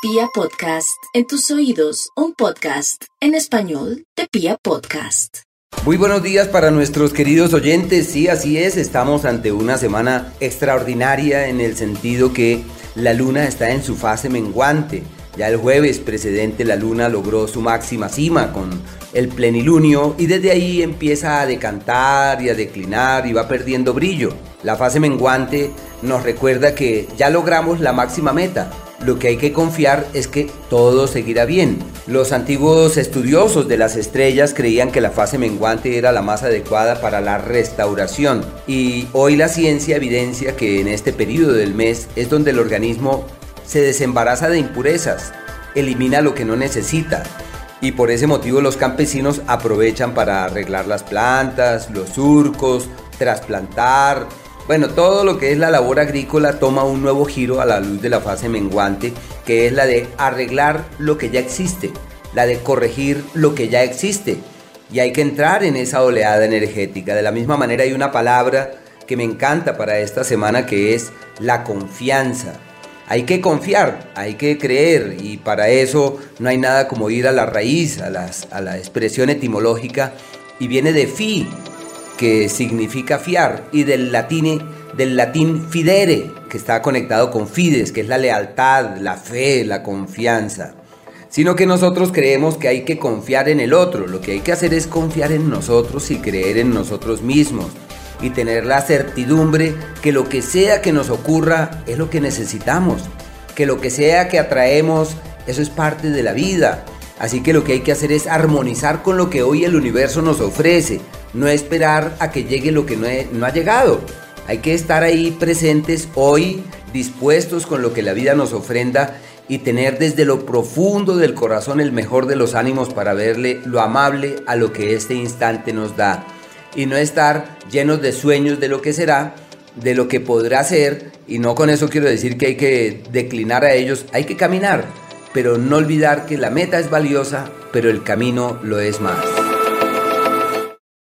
Pia Podcast, en tus oídos, un podcast en español de Pia Podcast. Muy buenos días para nuestros queridos oyentes. Sí, así es, estamos ante una semana extraordinaria en el sentido que la luna está en su fase menguante. Ya el jueves precedente la luna logró su máxima cima con el plenilunio y desde ahí empieza a decantar y a declinar y va perdiendo brillo. La fase menguante nos recuerda que ya logramos la máxima meta, lo que hay que confiar es que todo seguirá bien. Los antiguos estudiosos de las estrellas creían que la fase menguante era la más adecuada para la restauración y hoy la ciencia evidencia que en este periodo del mes es donde el organismo se desembaraza de impurezas, elimina lo que no necesita y por ese motivo los campesinos aprovechan para arreglar las plantas, los surcos, trasplantar, bueno, todo lo que es la labor agrícola toma un nuevo giro a la luz de la fase menguante, que es la de arreglar lo que ya existe, la de corregir lo que ya existe. Y hay que entrar en esa oleada energética. De la misma manera hay una palabra que me encanta para esta semana que es la confianza. Hay que confiar, hay que creer y para eso no hay nada como ir a la raíz, a, a la expresión etimológica y viene de fi, que significa fiar, y del latín, del latín fidere, que está conectado con fides, que es la lealtad, la fe, la confianza. Sino que nosotros creemos que hay que confiar en el otro, lo que hay que hacer es confiar en nosotros y creer en nosotros mismos y tener la certidumbre que lo que sea que nos ocurra es lo que necesitamos, que lo que sea que atraemos, eso es parte de la vida. Así que lo que hay que hacer es armonizar con lo que hoy el universo nos ofrece, no esperar a que llegue lo que no, ha llegado. Hay que estar ahí presentes hoy, dispuestos con lo que la vida nos ofrenda y tener desde lo profundo del corazón el mejor de los ánimos para verle lo amable a lo que este instante nos da. Y no estar llenos de sueños de lo que será, de lo que podrá ser, y no con eso quiero decir que hay que declinar a ellos, hay que caminar, pero no olvidar que la meta es valiosa, pero el camino lo es más.